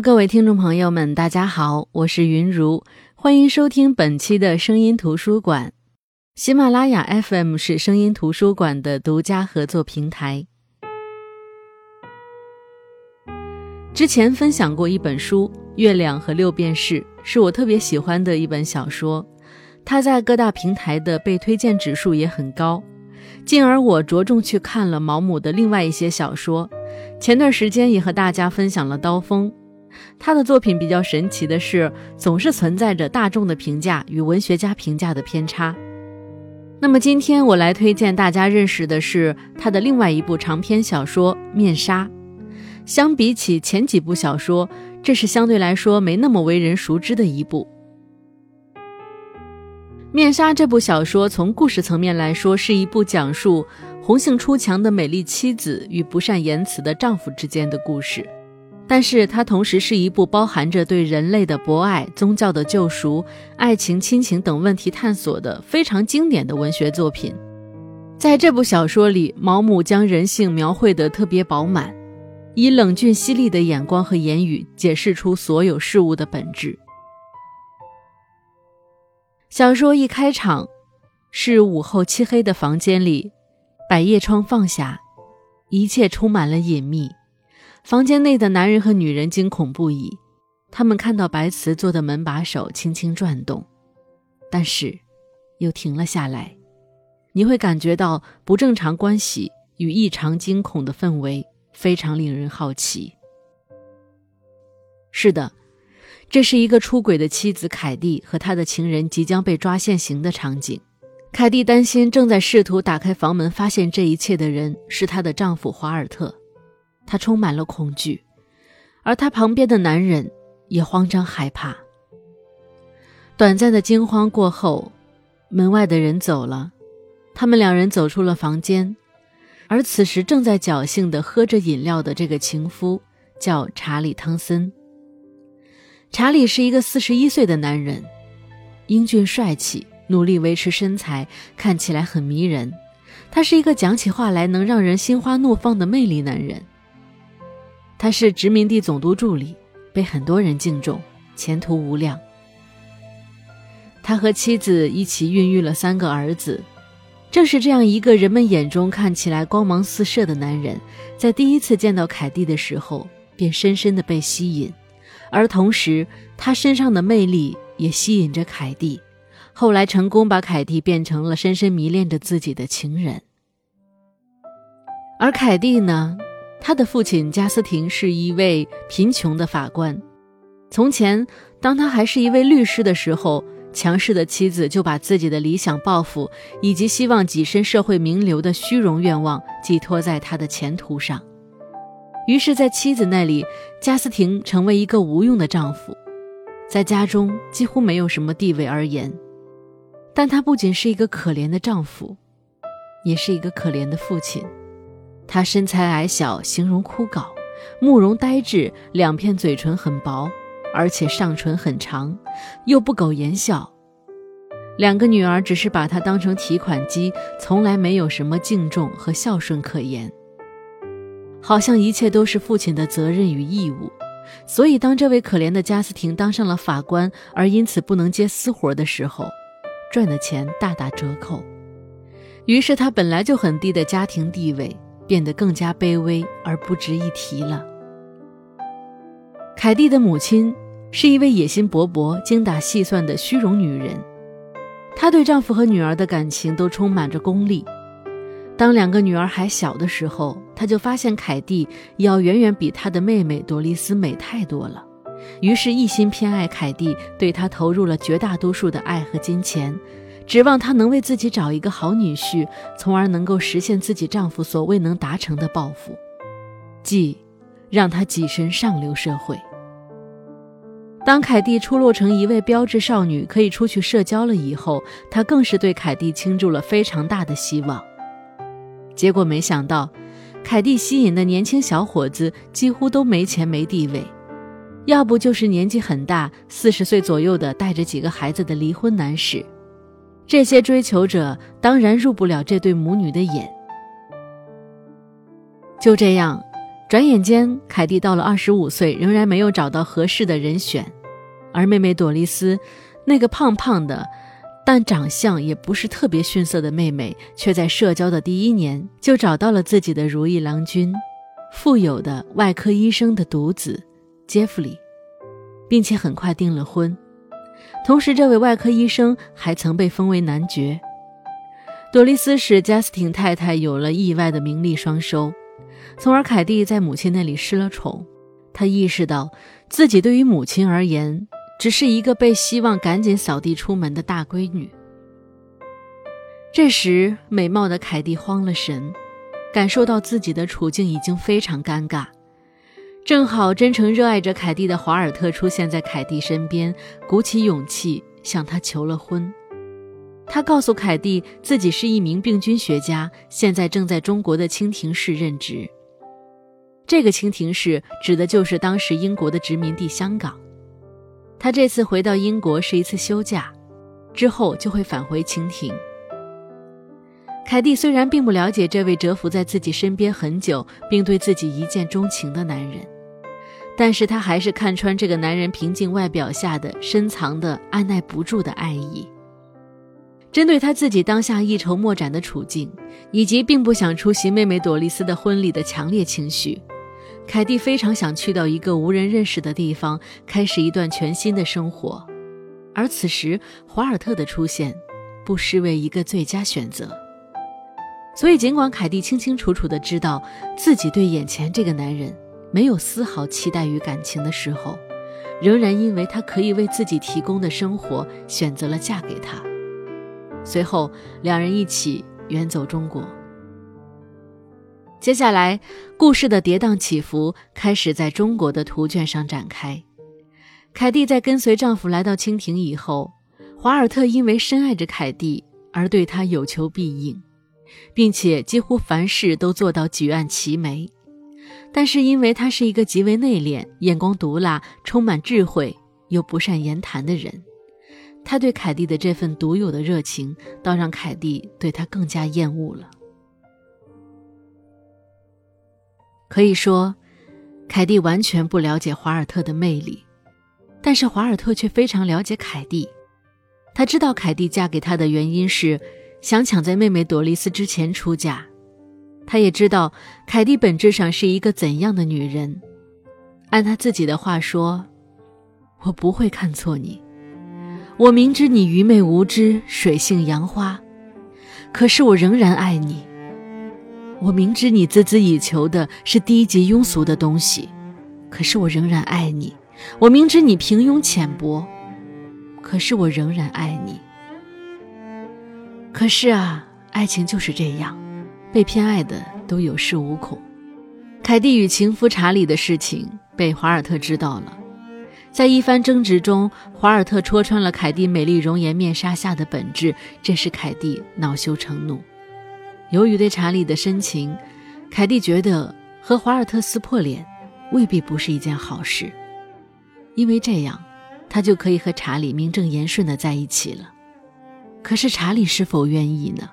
各位听众朋友们，大家好，我是云如，欢迎收听本期的声音图书馆。喜马拉雅 FM 是声音图书馆的独家合作平台。之前分享过一本书《月亮和六便士》，是我特别喜欢的一本小说，它在各大平台的被推荐指数也很高。进而我着重去看了毛姆的另外一些小说，前段时间也和大家分享了《刀锋》。他的作品比较神奇的是，总是存在着大众的评价与文学家评价的偏差。那么今天我来推荐大家认识的是他的另外一部长篇小说《面纱》。相比起前几部小说，这是相对来说没那么为人熟知的一部。《面纱》这部小说从故事层面来说，是一部讲述红杏出墙的美丽妻子与不善言辞的丈夫之间的故事，但是它同时是一部包含着对人类的博爱、宗教的救赎、爱情、亲情等问题探索的非常经典的文学作品。在这部小说里，毛姆将人性描绘得特别饱满，以冷峻犀利的眼光和言语解释出所有事物的本质。小说一开场，是午后漆黑的房间里，百叶窗放下，一切充满了隐秘。房间内的男人和女人惊恐不已，他们看到白瓷做的门把手轻轻转动，但是又停了下来。你会感觉到不正常关系与异常惊恐的氛围，非常令人好奇。是的。这是一个出轨的妻子凯蒂和他的情人即将被抓现行的场景。凯蒂担心正在试图打开房门发现这一切的人是她的丈夫华尔特，她充满了恐惧，而她旁边的男人也慌张害怕。短暂的惊慌过后，门外的人走了，他们两人走出了房间，而此时正在侥幸地喝着饮料的这个情夫叫查理·汤森。查理是一个四十一岁的男人，英俊帅气，努力维持身材，看起来很迷人。他是一个讲起话来能让人心花怒放的魅力男人。他是殖民地总督助理，被很多人敬重，前途无量。他和妻子一起孕育了三个儿子。正是这样一个人们眼中看起来光芒四射的男人，在第一次见到凯蒂的时候，便深深的被吸引。而同时，他身上的魅力也吸引着凯蒂，后来成功把凯蒂变成了深深迷恋着自己的情人。而凯蒂呢，他的父亲加斯廷是一位贫穷的法官。从前，当他还是一位律师的时候，强势的妻子就把自己的理想抱负以及希望跻身社会名流的虚荣愿望寄托在他的前途上。于是，在妻子那里，加斯廷成为一个无用的丈夫，在家中几乎没有什么地位而言。但他不仅是一个可怜的丈夫，也是一个可怜的父亲。他身材矮小，形容枯槁，慕容呆滞，两片嘴唇很薄，而且上唇很长，又不苟言笑。两个女儿只是把他当成提款机，从来没有什么敬重和孝顺可言。好像一切都是父亲的责任与义务，所以当这位可怜的加斯廷当上了法官，而因此不能接私活的时候，赚的钱大打折扣。于是他本来就很低的家庭地位变得更加卑微而不值一提了。凯蒂的母亲是一位野心勃勃、精打细算的虚荣女人，她对丈夫和女儿的感情都充满着功利。当两个女儿还小的时候，她就发现凯蒂要远远比她的妹妹朵丽丝美太多了，于是，一心偏爱凯蒂，对她投入了绝大多数的爱和金钱，指望她能为自己找一个好女婿，从而能够实现自己丈夫所未能达成的抱负，即让她跻身上流社会。当凯蒂出落成一位标致少女，可以出去社交了以后，他更是对凯蒂倾注了非常大的希望。结果没想到，凯蒂吸引的年轻小伙子几乎都没钱没地位，要不就是年纪很大，四十岁左右的带着几个孩子的离婚男士。这些追求者当然入不了这对母女的眼。就这样，转眼间，凯蒂到了二十五岁，仍然没有找到合适的人选，而妹妹朵丽丝，那个胖胖的，但长相也不是特别逊色的妹妹，却在社交的第一年就找到了自己的如意郎君，富有的外科医生的独子杰弗里，并且很快订了婚。同时，这位外科医生还曾被封为男爵。朵丽丝使加斯汀太太有了意外的名利双收。从而，凯蒂在母亲那里失了宠。她意识到自己对于母亲而言，只是一个被希望赶紧扫地出门的大闺女。这时，美貌的凯蒂慌了神，感受到自己的处境已经非常尴尬。正好，真诚热爱着凯蒂的华尔特出现在凯蒂身边，鼓起勇气向她求了婚。他告诉凯蒂，自己是一名病菌学家，现在正在中国的清廷市任职。这个清廷市指的就是当时英国的殖民地香港。他这次回到英国是一次休假，之后就会返回清廷。凯蒂虽然并不了解这位蛰伏在自己身边很久，并对自己一见钟情的男人，但是他还是看穿这个男人平静外表下的深藏的按耐不住的爱意。针对他自己当下一筹莫展的处境，以及并不想出席妹妹朵丽丝的婚礼的强烈情绪，凯蒂非常想去到一个无人认识的地方，开始一段全新的生活。而此时，华尔特的出现，不失为一个最佳选择。所以，尽管凯蒂清清楚楚地知道自己对眼前这个男人没有丝毫期待与感情的时候，仍然因为他可以为自己提供的生活，选择了嫁给他。随后，两人一起远走中国。接下来，故事的跌宕起伏开始在中国的图卷上展开。凯蒂在跟随丈夫来到清廷以后，华尔特因为深爱着凯蒂而对她有求必应，并且几乎凡事都做到举案齐眉。但是，因为他是一个极为内敛、眼光毒辣、充满智慧又不善言谈的人。他对凯蒂的这份独有的热情，倒让凯蒂对他更加厌恶了。可以说，凯蒂完全不了解华尔特的魅力，但是华尔特却非常了解凯蒂。他知道凯蒂嫁给他的原因是想抢在妹妹朵丽丝之前出嫁，他也知道凯蒂本质上是一个怎样的女人。按他自己的话说：“我不会看错你。”我明知你愚昧无知、水性杨花，可是我仍然爱你。我明知你孜孜以求的是低级庸俗的东西，可是我仍然爱你。我明知你平庸浅薄，可是我仍然爱你。可是啊，爱情就是这样，被偏爱的都有恃无恐。凯蒂与情夫查理的事情被华尔特知道了。在一番争执中，华尔特戳穿了凯蒂美丽容颜面纱下的本质，这使凯蒂恼羞成怒。由于对查理的深情，凯蒂觉得和华尔特撕破脸未必不是一件好事，因为这样，他就可以和查理名正言顺地在一起了。可是查理是否愿意呢？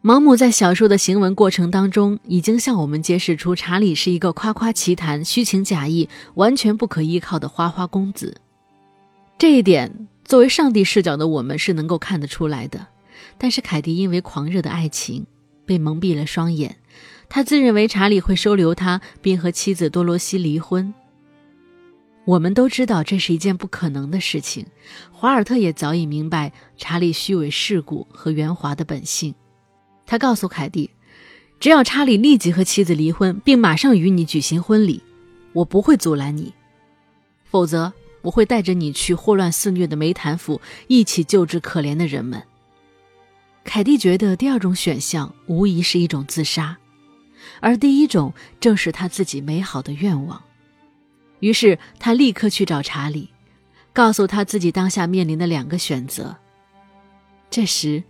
毛姆在小说的行文过程当中，已经向我们揭示出查理是一个夸夸其谈、虚情假意、完全不可依靠的花花公子。这一点，作为上帝视角的我们是能够看得出来的。但是凯蒂因为狂热的爱情被蒙蔽了双眼，他自认为查理会收留他，并和妻子多罗西离婚。我们都知道这是一件不可能的事情。华尔特也早已明白查理虚伪世故和圆滑的本性。他告诉凯蒂：“只要查理立即和妻子离婚，并马上与你举行婚礼，我不会阻拦你；否则，我会带着你去霍乱肆虐的梅坦府，一起救治可怜的人们。”凯蒂觉得第二种选项无疑是一种自杀，而第一种正是他自己美好的愿望。于是，他立刻去找查理，告诉他自己当下面临的两个选择。这时，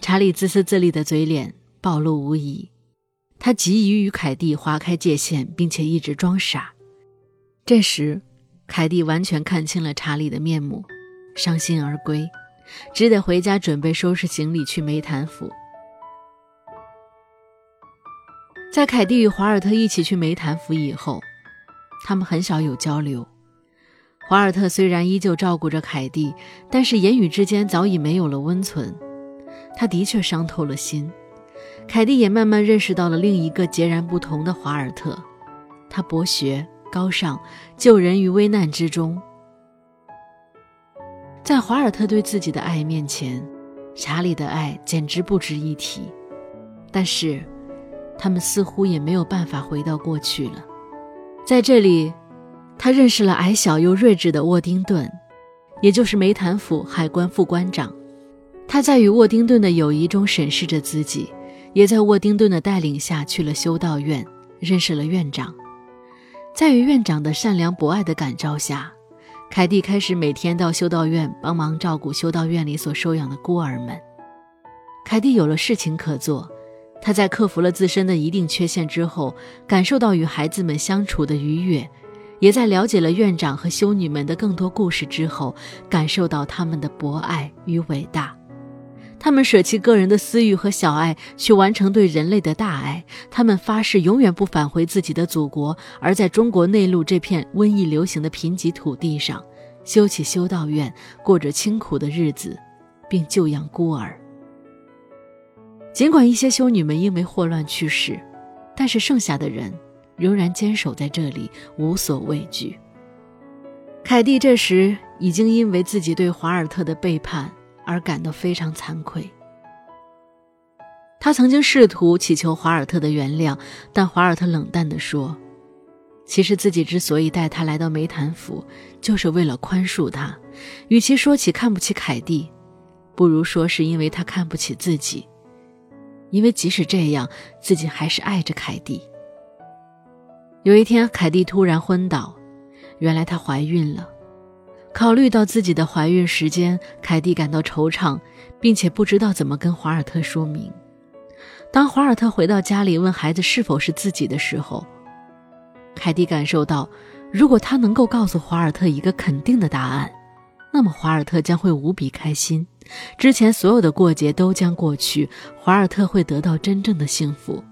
查理自私自利的嘴脸暴露无遗，他急于与凯蒂划开界限，并且一直装傻。这时，凯蒂完全看清了查理的面目，伤心而归，只得回家准备收拾行李去梅坦府。在凯蒂与华尔特一起去梅坦府以后，他们很少有交流。华尔特虽然依旧照顾着凯蒂，但是言语之间早已没有了温存。他的确伤透了心。凯蒂也慢慢认识到了另一个截然不同的华尔特，他博学高尚，救人于危难之中。在华尔特对自己的爱面前，查理的爱简直不值一提。但是，他们似乎也没有办法回到过去了。在这里，他认识了矮小又睿智的沃丁顿，也就是梅坦府海关副官长。他在与沃丁顿的友谊中审视着自己。也在沃丁顿的带领下去了修道院，认识了院长。在与院长的善良博爱的感召下，凯蒂开始每天到修道院帮忙照顾修道院里所收养的孤儿们。凯蒂有了事情可做，他在克服了自身的一定缺陷之后，感受到与孩子们相处的愉悦，也在了解了院长和修女们的更多故事之后，感受到他们的博爱与伟大。他们舍弃个人的私欲和小爱，去完成对人类的大爱。他们发誓永远不返回自己的祖国，而在中国内陆这片瘟疫流行的贫瘠土地上，修起修道院，过着清苦的日子，并救养孤儿。尽管一些修女们因为霍乱去世，但是剩下的人仍然坚守在这里，无所畏惧。凯蒂这时已经因为自己对华尔特的背叛。而感到非常惭愧。他曾经试图祈求华尔特的原谅，但华尔特冷淡地说：“其实自己之所以带他来到梅坦府，就是为了宽恕他。与其说起看不起凯蒂，不如说是因为他看不起自己。因为即使这样，自己还是爱着凯蒂。”有一天，凯蒂突然昏倒，原来她怀孕了。考虑到自己的怀孕时间，凯蒂感到惆怅，并且不知道怎么跟华尔特说明。当华尔特回到家里问孩子是否是自己的时候，凯蒂感受到，如果他能够告诉华尔特一个肯定的答案，那么华尔特将会无比开心，之前所有的过节都将过去，华尔特会得到真正的幸福。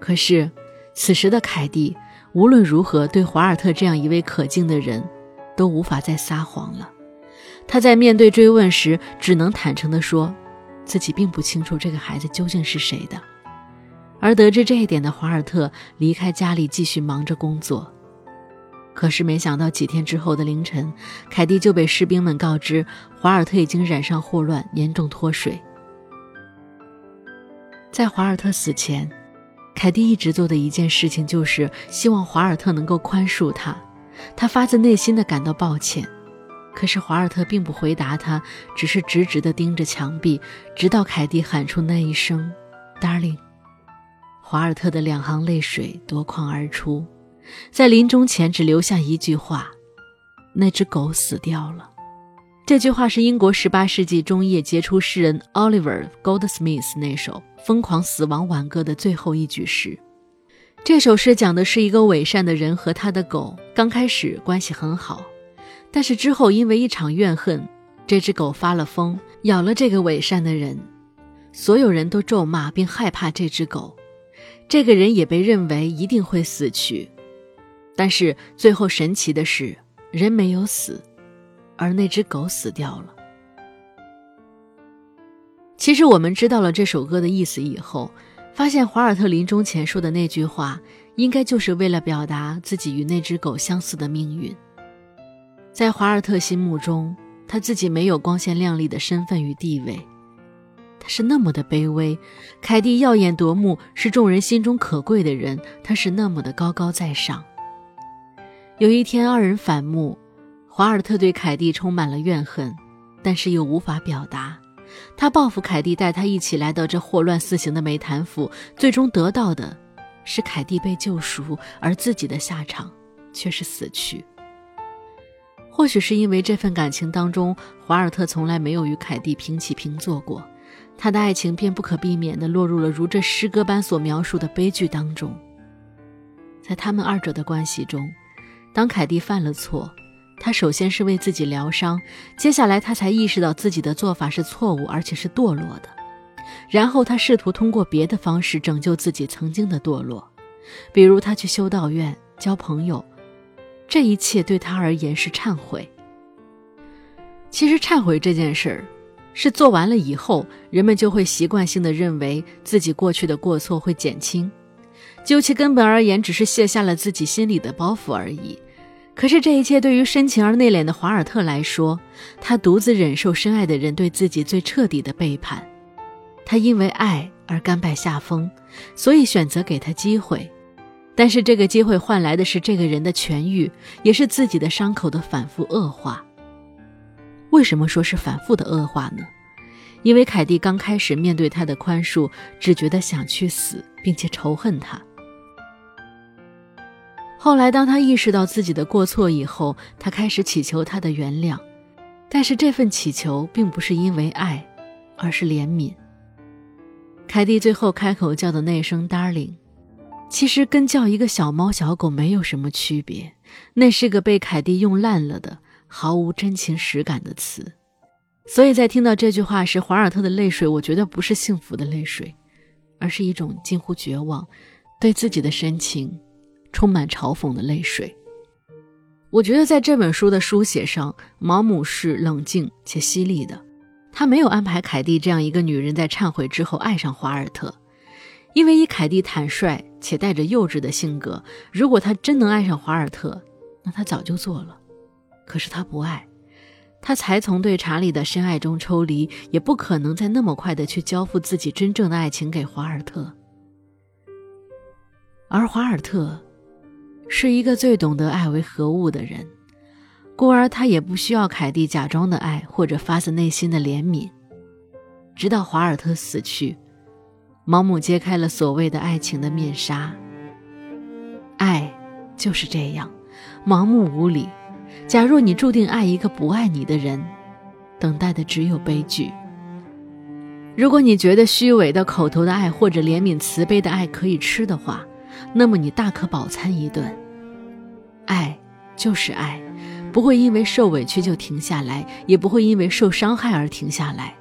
可是，此时的凯蒂无论如何对华尔特这样一位可敬的人。都无法再撒谎了。他在面对追问时，只能坦诚地说，自己并不清楚这个孩子究竟是谁的。而得知这一点的华尔特离开家里，继续忙着工作。可是没想到，几天之后的凌晨，凯蒂就被士兵们告知，华尔特已经染上霍乱，严重脱水。在华尔特死前，凯蒂一直做的一件事情，就是希望华尔特能够宽恕他。他发自内心的感到抱歉，可是华尔特并不回答他，只是直直地盯着墙壁，直到凯蒂喊出那一声 “darling”，华尔特的两行泪水夺眶而出，在临终前只留下一句话：“那只狗死掉了。”这句话是英国18世纪中叶杰出诗人 Oliver Goldsmith 那首《疯狂死亡挽歌》的最后一句诗。这首诗讲的是一个伪善的人和他的狗刚开始关系很好，但是之后因为一场怨恨，这只狗发了疯，咬了这个伪善的人。所有人都咒骂并害怕这只狗，这个人也被认为一定会死去。但是最后神奇的是，人没有死，而那只狗死掉了。其实我们知道了这首歌的意思以后。发现华尔特临终前说的那句话，应该就是为了表达自己与那只狗相似的命运。在华尔特心目中，他自己没有光鲜亮丽的身份与地位，他是那么的卑微。凯蒂耀眼夺目，是众人心中可贵的人，他是那么的高高在上。有一天，二人反目，华尔特对凯蒂充满了怨恨，但是又无法表达。他报复凯蒂，带他一起来到这祸乱四行的梅坦府，最终得到的是凯蒂被救赎，而自己的下场却是死去。或许是因为这份感情当中，华尔特从来没有与凯蒂平起平坐过，他的爱情便不可避免地落入了如这诗歌般所描述的悲剧当中。在他们二者的关系中，当凯蒂犯了错。他首先是为自己疗伤，接下来他才意识到自己的做法是错误，而且是堕落的。然后他试图通过别的方式拯救自己曾经的堕落，比如他去修道院交朋友，这一切对他而言是忏悔。其实忏悔这件事儿，是做完了以后，人们就会习惯性的认为自己过去的过错会减轻，究其根本而言，只是卸下了自己心里的包袱而已。可是这一切对于深情而内敛的华尔特来说，他独自忍受深爱的人对自己最彻底的背叛，他因为爱而甘拜下风，所以选择给他机会，但是这个机会换来的是这个人的痊愈，也是自己的伤口的反复恶化。为什么说是反复的恶化呢？因为凯蒂刚开始面对他的宽恕，只觉得想去死，并且仇恨他。后来，当他意识到自己的过错以后，他开始祈求他的原谅，但是这份祈求并不是因为爱，而是怜悯。凯蒂最后开口叫的那声 “darling”，其实跟叫一个小猫小狗没有什么区别，那是个被凯蒂用烂了的、毫无真情实感的词。所以在听到这句话时，华尔特的泪水，我觉得不是幸福的泪水，而是一种近乎绝望，对自己的深情。充满嘲讽的泪水。我觉得在这本书的书写上，毛姆是冷静且犀利的。他没有安排凯蒂这样一个女人在忏悔之后爱上华尔特，因为以凯蒂坦率且带着幼稚的性格，如果她真能爱上华尔特，那她早就做了。可是她不爱，她才从对查理的深爱中抽离，也不可能再那么快的去交付自己真正的爱情给华尔特。而华尔特。是一个最懂得爱为何物的人，故而他也不需要凯蒂假装的爱或者发自内心的怜悯。直到华尔特死去，毛姆揭开了所谓的爱情的面纱。爱就是这样，盲目无理。假若你注定爱一个不爱你的人，等待的只有悲剧。如果你觉得虚伪的口头的爱或者怜悯慈悲的爱可以吃的话，那么你大可饱餐一顿。爱就是爱，不会因为受委屈就停下来，也不会因为受伤害而停下来。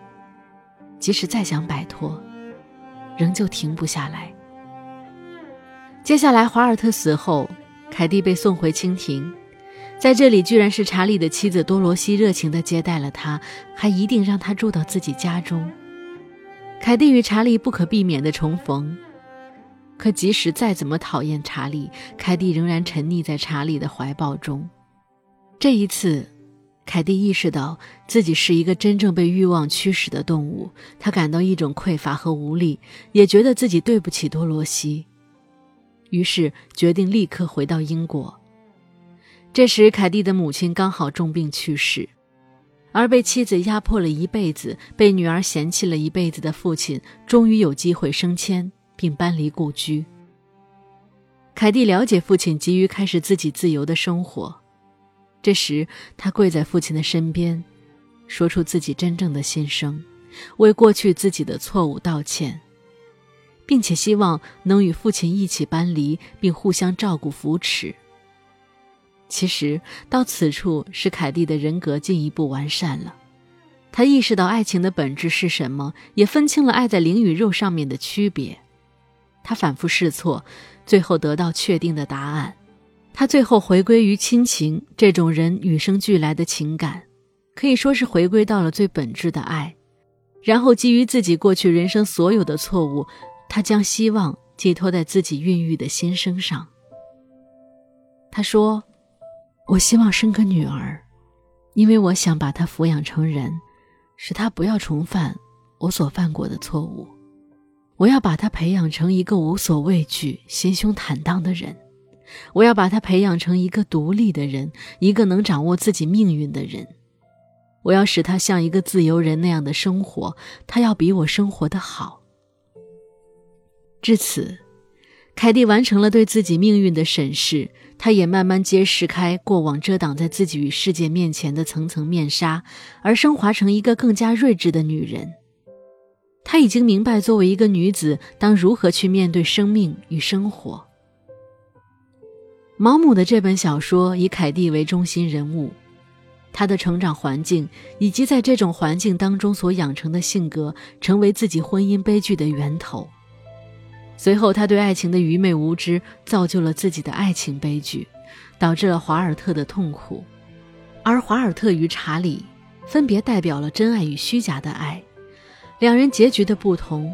即使再想摆脱，仍旧停不下来。接下来，华尔特死后，凯蒂被送回蜻蜓，在这里居然是查理的妻子多罗西热情地接待了他，还一定让他住到自己家中。凯蒂与查理不可避免的重逢。可即使再怎么讨厌查理，凯蒂仍然沉溺在查理的怀抱中。这一次，凯蒂意识到自己是一个真正被欲望驱使的动物，他感到一种匮乏和无力，也觉得自己对不起多罗西，于是决定立刻回到英国。这时，凯蒂的母亲刚好重病去世，而被妻子压迫了一辈子、被女儿嫌弃了一辈子的父亲，终于有机会升迁。并搬离故居。凯蒂了解父亲急于开始自己自由的生活，这时他跪在父亲的身边，说出自己真正的心声，为过去自己的错误道歉，并且希望能与父亲一起搬离，并互相照顾扶持。其实到此处，使凯蒂的人格进一步完善了。他意识到爱情的本质是什么，也分清了爱在灵与肉上面的区别。他反复试错，最后得到确定的答案。他最后回归于亲情这种人与生俱来的情感，可以说是回归到了最本质的爱。然后基于自己过去人生所有的错误，他将希望寄托在自己孕育的新生上。他说：“我希望生个女儿，因为我想把她抚养成人，使她不要重犯我所犯过的错误。”我要把他培养成一个无所畏惧、心胸坦荡的人。我要把他培养成一个独立的人，一个能掌握自己命运的人。我要使他像一个自由人那样的生活，他要比我生活的好。至此，凯蒂完成了对自己命运的审视，他也慢慢揭示开过往遮挡在自己与世界面前的层层面纱，而升华成一个更加睿智的女人。她已经明白，作为一个女子，当如何去面对生命与生活。毛姆的这本小说以凯蒂为中心人物，她的成长环境以及在这种环境当中所养成的性格，成为自己婚姻悲剧的源头。随后，他对爱情的愚昧无知，造就了自己的爱情悲剧，导致了华尔特的痛苦。而华尔特与查理分别代表了真爱与虚假的爱，两人结局的不同，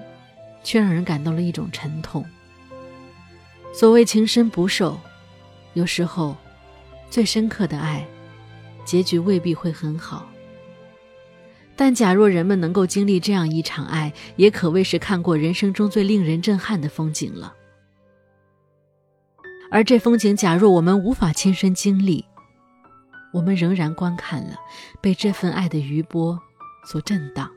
却让人感到了一种沉痛。所谓情深不寿，有时候，最深刻的爱。结局未必会很好，但假若人们能够经历这样一场爱，也可谓是看过人生中最令人震撼的风景了。而这风景，假若我们无法亲身经历，我们仍然观看了，被这份爱的余波所震荡。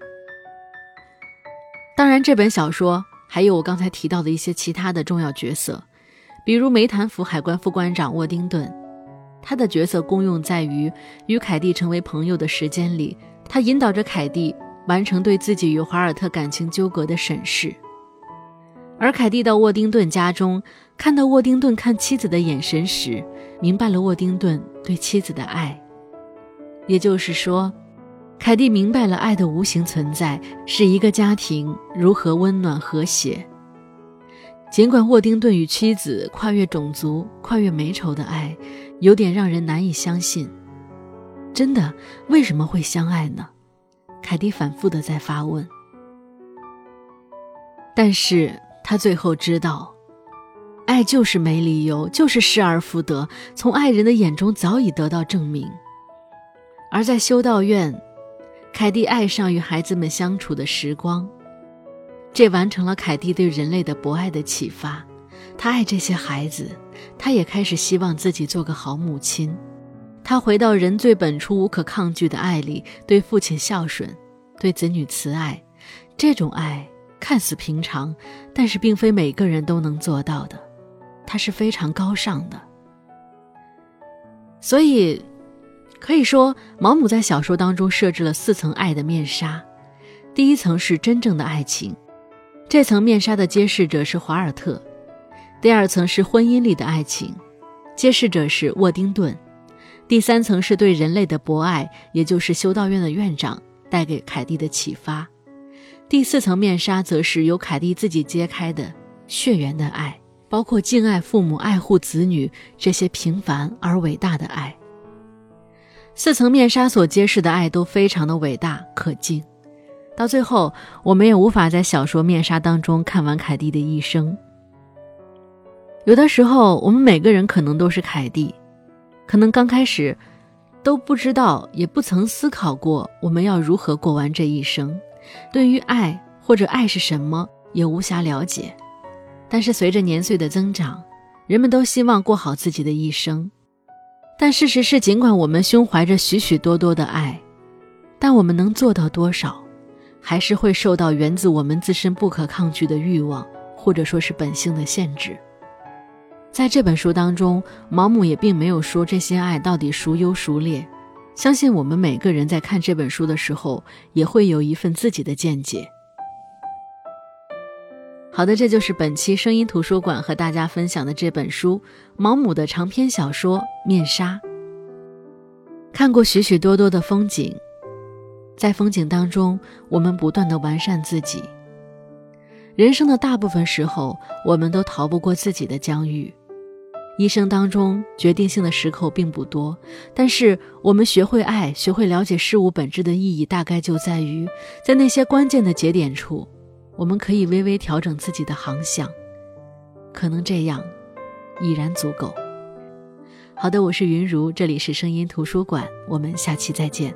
当然，这本小说还有我刚才提到的一些其他的重要角色，比如梅坦府海关副关长沃丁顿。他的角色功用在于，与凯蒂成为朋友的时间里，他引导着凯蒂完成对自己与华尔特感情纠葛的审视。而凯蒂到沃丁顿家中，看到沃丁顿看妻子的眼神时，明白了沃丁顿对妻子的爱。也就是说，凯蒂明白了爱的无形存在是一个家庭如何温暖和谐。尽管沃丁顿与妻子跨越种族、跨越美丑的爱。有点让人难以相信，真的？为什么会相爱呢？凯蒂反复的在发问。但是他最后知道，爱就是没理由，就是失而复得，从爱人的眼中早已得到证明。而在修道院，凯蒂爱上与孩子们相处的时光，这完成了凯蒂对人类的博爱的启发。他爱这些孩子，他也开始希望自己做个好母亲。他回到人最本初、无可抗拒的爱里，对父亲孝顺，对子女慈爱。这种爱看似平常，但是并非每个人都能做到的，它是非常高尚的。所以，可以说，毛姆在小说当中设置了四层爱的面纱。第一层是真正的爱情，这层面纱的揭示者是华尔特。第二层是婚姻里的爱情，揭示者是沃丁顿；第三层是对人类的博爱，也就是修道院的院长带给凯蒂的启发；第四层面纱则是由凯蒂自己揭开的血缘的爱，包括敬爱父母、爱护子女这些平凡而伟大的爱。四层面纱所揭示的爱都非常的伟大可敬，到最后我们也无法在小说面纱当中看完凯蒂的一生。有的时候，我们每个人可能都是凯蒂，可能刚开始都不知道，也不曾思考过我们要如何过完这一生。对于爱或者爱是什么，也无暇了解。但是随着年岁的增长，人们都希望过好自己的一生。但事实是，尽管我们胸怀着许许多多的爱，但我们能做到多少，还是会受到源自我们自身不可抗拒的欲望，或者说是本性的限制。在这本书当中，毛姆也并没有说这些爱到底孰优孰劣。相信我们每个人在看这本书的时候，也会有一份自己的见解。好的，这就是本期声音图书馆和大家分享的这本书——毛姆的长篇小说《面纱》。看过许许多多的风景，在风景当中，我们不断的完善自己。人生的大部分时候，我们都逃不过自己的疆域。一生当中决定性的时刻并不多，但是我们学会爱，学会了解事物本质的意义，大概就在于在那些关键的节点处，我们可以微微调整自己的航向，可能这样已然足够。好的，我是云如，这里是声音图书馆，我们下期再见。